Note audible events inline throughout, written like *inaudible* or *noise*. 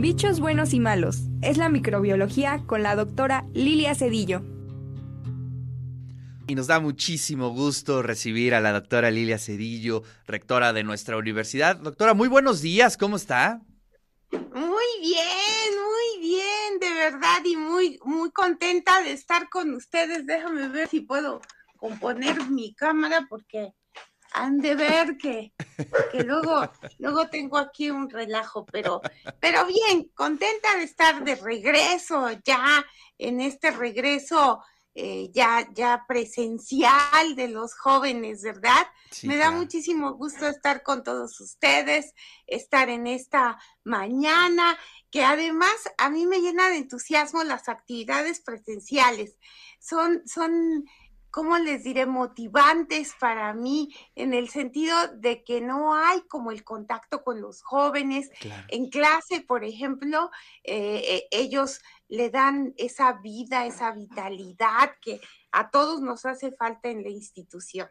Bichos buenos y malos. Es la microbiología con la doctora Lilia Cedillo. Y nos da muchísimo gusto recibir a la doctora Lilia Cedillo, rectora de nuestra universidad. Doctora, muy buenos días, ¿cómo está? Muy bien, muy bien, de verdad, y muy, muy contenta de estar con ustedes. Déjame ver si puedo componer mi cámara porque han de ver que, que luego, luego tengo aquí un relajo, pero, pero bien, contenta de estar de regreso ya en este regreso eh, ya, ya presencial de los jóvenes, ¿verdad? Me da muchísimo gusto estar con todos ustedes, estar en esta mañana, que además a mí me llena de entusiasmo las actividades presenciales. Son, son ¿cómo les diré? Motivantes para mí en el sentido de que no hay como el contacto con los jóvenes. En clase, por ejemplo, eh, eh, ellos le dan esa vida, esa vitalidad que a todos nos hace falta en la institución.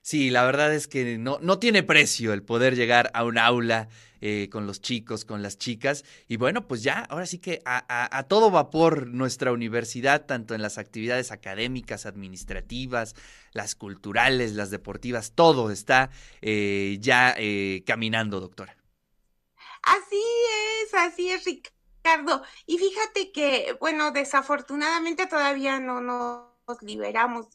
Sí, la verdad es que no, no tiene precio el poder llegar a un aula eh, con los chicos, con las chicas. Y bueno, pues ya, ahora sí que a, todo vapor nuestra universidad, tanto en las actividades académicas, administrativas, las culturales, las deportivas, todo está eh, ya eh, caminando, doctora. Así es, así es, Ricardo. Y fíjate que, bueno, desafortunadamente todavía no nos liberamos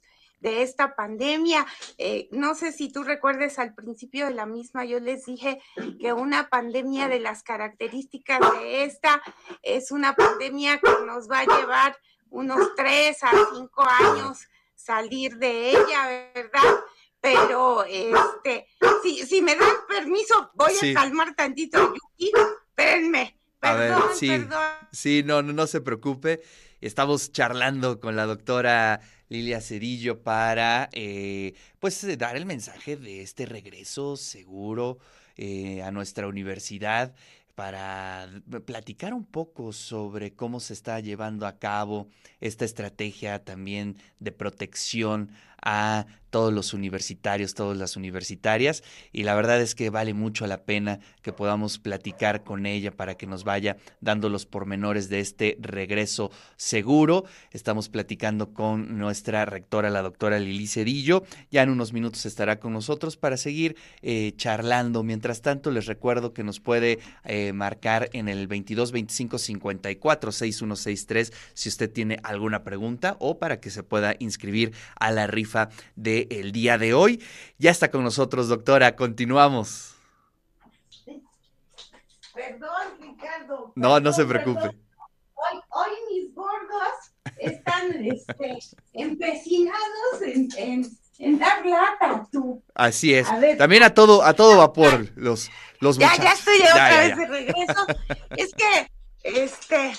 de esta pandemia. Eh, no sé si tú recuerdes al principio de la misma, yo les dije que una pandemia de las características de esta es una pandemia que nos va a llevar unos tres a cinco años salir de ella, ¿verdad? Pero, este, si, si me dan permiso, voy a calmar tantito, Yuki. Espérenme. Perdón, sí, perdón. sí, no, no, no se preocupe. Estamos charlando con la doctora Lilia Cedillo para eh, pues eh, dar el mensaje de este regreso seguro eh, a nuestra universidad para platicar un poco sobre cómo se está llevando a cabo esta estrategia también de protección a todos los universitarios, todas las universitarias, y la verdad es que vale mucho la pena que podamos platicar con ella para que nos vaya dando los pormenores de este regreso seguro. Estamos platicando con nuestra rectora, la doctora Lili Cedillo, ya en unos minutos estará con nosotros para seguir eh, charlando. Mientras tanto, les recuerdo que nos puede eh, marcar en el 22 25 54 6163 si usted tiene alguna pregunta o para que se pueda inscribir a la rifa de el día de hoy. Ya está con nosotros, doctora. Continuamos. Perdón, Ricardo. no, no se preocupe. Hoy, hoy, mis gordos están este, empecinados en, en, dar lata, tú. Así es. También a todo, a todo vapor, los, los ya, Ya estoy otra vez de regreso. es que, este,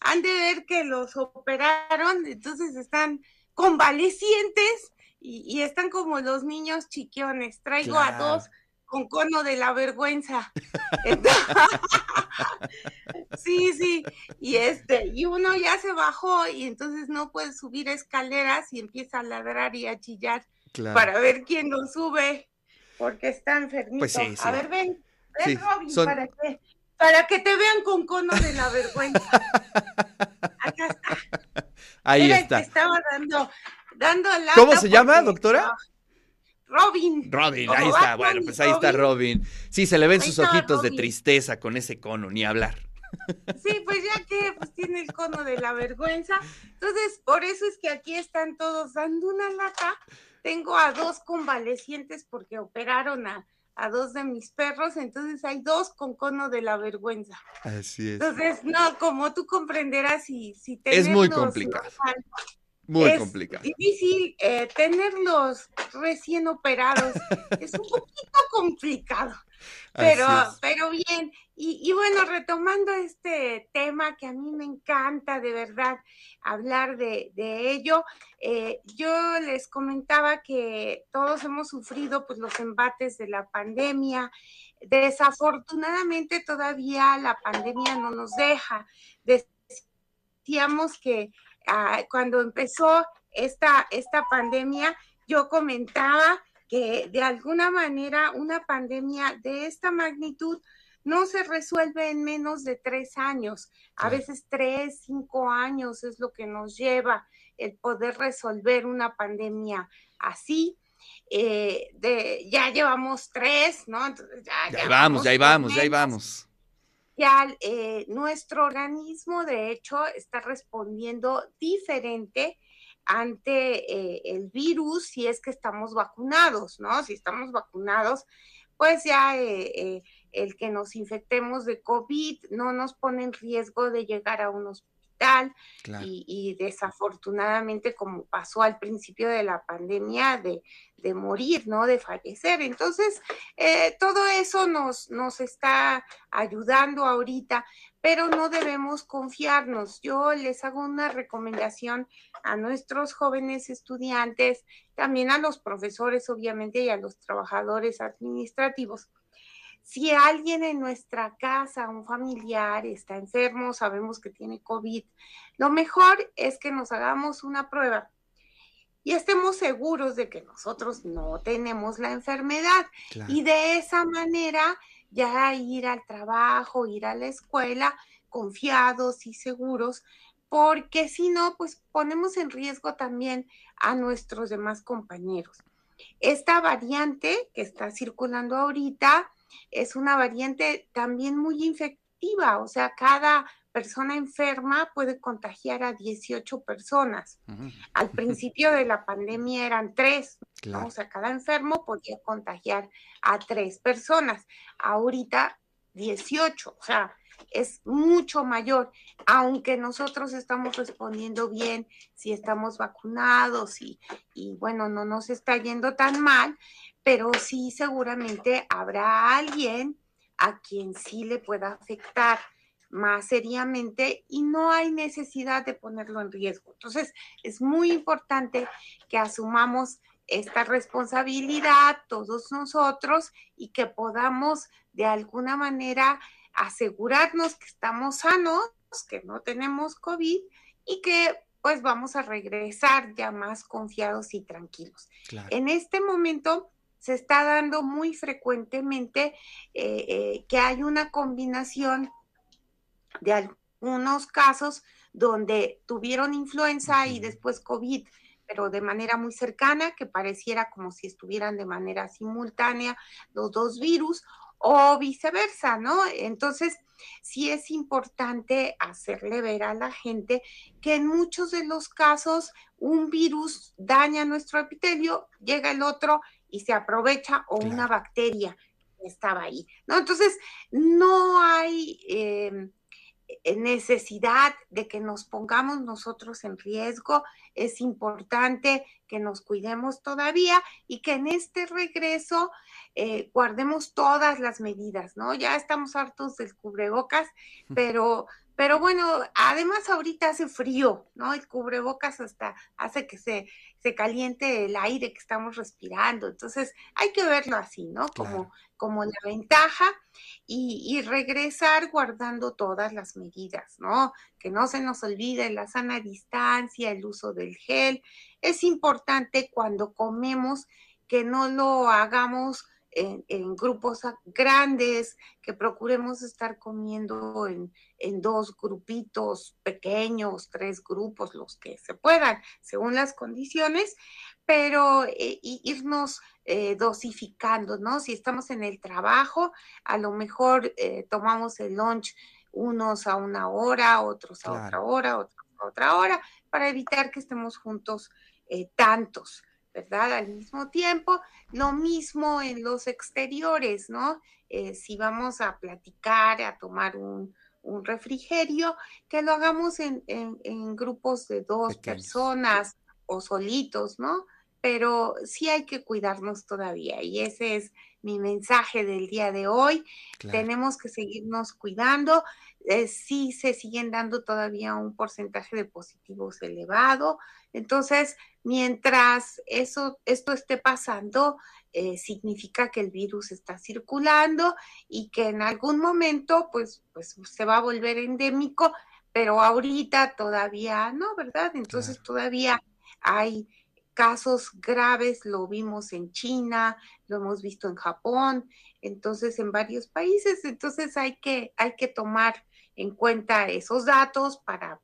han de ver que los operaron, entonces están convalecientes y, están como los niños chiquiones. Traigo a dos con cono de la vergüenza. *laughs* *laughs* sí, sí. Y este, y uno ya se bajó y entonces no puede subir escaleras y empieza a ladrar y a chillar para ver quién lo sube, porque está enfermito. Pues a ver, ven, ven Robin, para que para que te vean con cono de la vergüenza. *laughs* Acá está. Ahí está. estaba dando ¿Cómo se llama, doctora? Robin. Robin, ahí está. Bueno, pues ahí está Robin. Sí, se le ven sus ojitos de tristeza con ese cono, ni hablar. Sí, pues ya que pues tiene el cono de la vergüenza. Entonces, por eso es que aquí están todos dando una lata. Tengo a dos convalecientes porque operaron a, dos de mis perros, entonces hay dos con cono de la vergüenza. Así es. Entonces, no, como tú comprenderás, si, si Es muy complicado. Muy es complicado. Difícil eh, tenerlos recién operados. *laughs* es un poquito complicado. Pero, pero bien. Y, bueno, retomando este tema que a mí me encanta de verdad hablar de, ello, eh, yo les comentaba que todos hemos sufrido pues los embates de la pandemia. Desafortunadamente todavía la pandemia no nos deja. Decíamos que Ah, cuando empezó esta, esta pandemia, yo comentaba que de alguna manera una pandemia de esta magnitud no se resuelve en menos de tres años. A veces tres, cinco años es lo que nos lleva el poder resolver una pandemia así. Eh, de, ya llevamos tres, ¿no? Entonces ya, ya vamos, ya vamos, ya vamos. Ya eh, nuestro organismo, de hecho, está respondiendo diferente ante eh, el virus si es que estamos vacunados, ¿no? Si estamos vacunados, pues ya el que nos infectemos de COVID no nos pone en riesgo de llegar a un hospital y, desafortunadamente como pasó al principio de la pandemia de, morir, ¿no? De fallecer. Entonces, eh, todo eso nos, nos está ayudando ahorita, pero no debemos confiarnos. Yo les hago una recomendación a nuestros jóvenes estudiantes, también a los profesores, obviamente, y a los trabajadores administrativos si alguien en nuestra casa, un familiar, está enfermo, sabemos que tiene COVID, lo mejor es que nos hagamos una prueba y estemos seguros de que nosotros no tenemos la enfermedad. Y de esa manera ya ir al trabajo, ir a la escuela confiados y seguros, porque si no, pues ponemos en riesgo también a nuestros demás compañeros. Esta variante que está circulando ahorita, es una variante también muy infectiva, o sea, cada persona enferma puede contagiar a 18 personas. Al *laughs* principio de la pandemia eran tres, o sea, cada enfermo podía contagiar a tres personas. Ahorita 18, o sea, es mucho mayor, aunque nosotros estamos respondiendo bien, si estamos vacunados y, y bueno, no nos está yendo tan mal, pero sí seguramente habrá alguien a quien sí le pueda afectar más seriamente y no hay necesidad de ponerlo en riesgo. Entonces, es muy importante que asumamos esta responsabilidad todos nosotros y que podamos de alguna manera asegurarnos que estamos sanos, que no tenemos COVID y que pues vamos a regresar ya más confiados y tranquilos. En este momento se está dando muy frecuentemente eh, eh, que hay una combinación de algunos casos donde tuvieron influenza y después COVID, pero de manera muy cercana, que pareciera como si estuvieran de manera simultánea los dos virus, o viceversa, ¿no? Entonces, sí es importante hacerle ver a la gente que en muchos de los casos un virus daña nuestro epitelio, llega el otro y se aprovecha o una bacteria estaba ahí, ¿no? Entonces, no hay em, eh, necesidad de que nos pongamos nosotros en riesgo. Es importante que nos cuidemos todavía y que en este regreso eh, guardemos todas las medidas, ¿no? Ya estamos hartos del cubrebocas, pero pero bueno, además ahorita hace frío, ¿no? El cubrebocas hasta hace que se, se caliente el aire que estamos respirando. Entonces hay que verlo así, ¿no? Como, como la ventaja y, y, regresar guardando todas las medidas, ¿no? Que no se nos olvide la sana distancia, el uso del gel. Es importante cuando comemos que no lo hagamos en, grupos grandes, que procuremos estar comiendo en, dos grupitos pequeños, tres grupos, los que se puedan, según las condiciones, pero eh, irnos eh, dosificando, ¿no? Si estamos en el trabajo, a lo mejor eh, tomamos el lunch unos a una hora, otros a otra hora, otros a otra hora, para evitar que estemos juntos tantos. ¿Verdad? Al mismo tiempo, lo mismo en los exteriores, ¿no? Eh, si vamos a platicar, a tomar un, refrigerio, que lo hagamos en, grupos de dos personas o solitos, ¿no? Pero sí hay que cuidarnos todavía y ese es mi mensaje del día de hoy. Tenemos que seguirnos cuidando. Eh, sí se siguen dando todavía un porcentaje de positivos elevado. Entonces, mientras eso, esto esté pasando, eh, significa que el virus está circulando y que en algún momento, pues, pues se va a volver endémico, pero ahorita todavía no, ¿verdad? Entonces todavía hay casos graves, lo vimos en China, lo hemos visto en Japón, entonces en varios países, entonces hay que, hay que tomar en cuenta esos datos para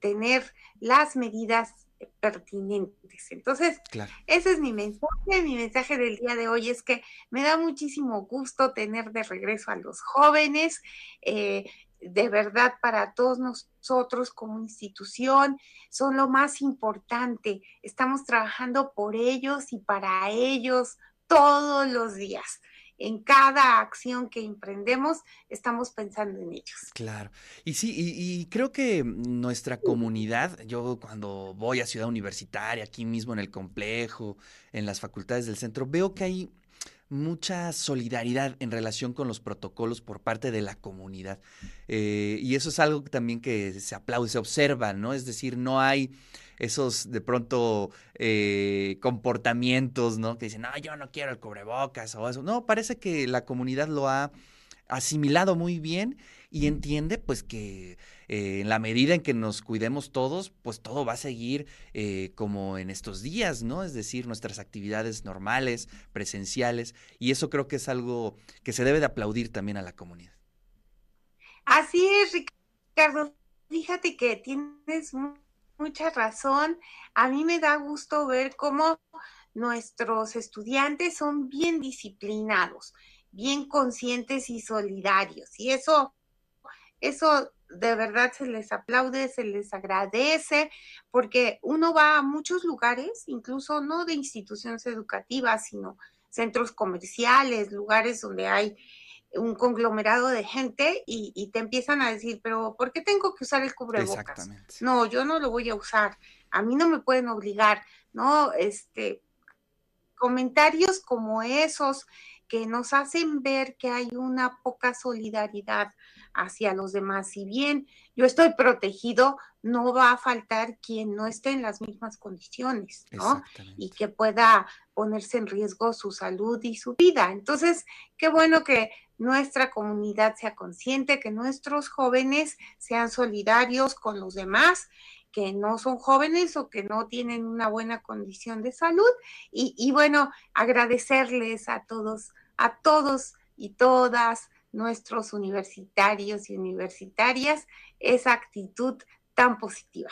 tener las medidas pertinentes. Entonces, ese es mi mensaje. Mi mensaje del día de hoy es que me da muchísimo gusto tener de regreso a los jóvenes. Eh, de verdad, para todos nosotros como institución, son lo más importante. Estamos trabajando por ellos y para ellos todos los días en cada acción que emprendemos estamos pensando en ellos. Claro. Y sí, y, creo que nuestra comunidad, yo cuando voy a Ciudad Universitaria, aquí mismo en el complejo, en las facultades del centro, veo que hay mucha solidaridad en relación con los protocolos por parte de la comunidad. Eh, y eso es algo también que se aplaude, se observa, ¿no? Es decir, no hay esos de pronto eh, comportamientos, ¿no? Que dicen, no, yo no quiero el cubrebocas o eso. No, parece que la comunidad lo ha asimilado muy bien y entiende pues que eh, en la medida en que nos cuidemos todos, pues todo va a seguir eh, como en estos días, ¿no? Es decir, nuestras actividades normales, presenciales, y eso creo que es algo que se debe de aplaudir también a la comunidad. Así es, Ricardo. Fíjate que tienes mucha razón. A mí me da gusto ver cómo nuestros estudiantes son bien disciplinados, bien conscientes y solidarios. Y eso, eso de verdad se les aplaude, se les agradece, porque uno va a muchos lugares, incluso no de instituciones educativas, sino centros comerciales, lugares donde hay un conglomerado de gente y, te empiezan a decir, pero ¿por qué tengo que usar el cubrebocas? No, yo no lo voy a usar, a mí no me pueden obligar, ¿no? Este, comentarios como esos que nos hacen ver que hay una poca solidaridad hacia los demás. Si bien yo estoy protegido, no va a faltar quien no esté en las mismas condiciones, ¿no? Y que pueda ponerse en riesgo su salud y su vida. Entonces, qué bueno que nuestra comunidad sea consciente, que nuestros jóvenes sean solidarios con los demás que no son jóvenes o que no tienen una buena condición de salud. Y, bueno, agradecerles a todos, a todos y todas nuestros universitarios y universitarias esa actitud tan positiva.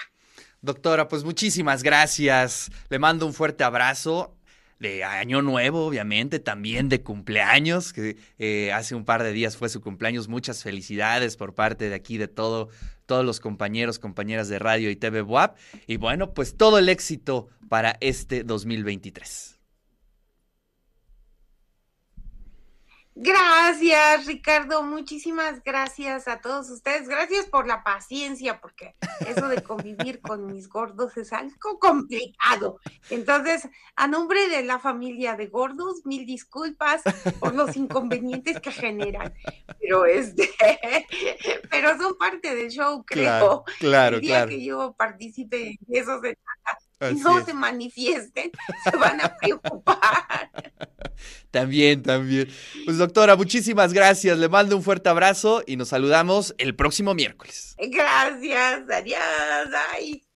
Doctora, pues muchísimas gracias. Le mando un fuerte abrazo de Año Nuevo, obviamente, también de cumpleaños, que eh, hace un par de días fue su cumpleaños. Muchas felicidades por parte de aquí, de todo, todos los compañeros, compañeras de radio y TV WAP. Y bueno, pues todo el éxito para este 2023. Gracias, Ricardo. Muchísimas gracias a todos ustedes. Gracias por la paciencia, porque eso de convivir con mis gordos es algo complicado. Entonces, a nombre de la familia de gordos, mil disculpas por los inconvenientes que generan. Pero este, *laughs* pero son parte del show, creo. Claro, claro. El día que yo participe en eso se no se manifiesten, *laughs* se van a preocupar. *laughs* También, también. Pues doctora, muchísimas gracias. Le mando un fuerte abrazo y nos saludamos el próximo miércoles. Gracias, adiós, ay.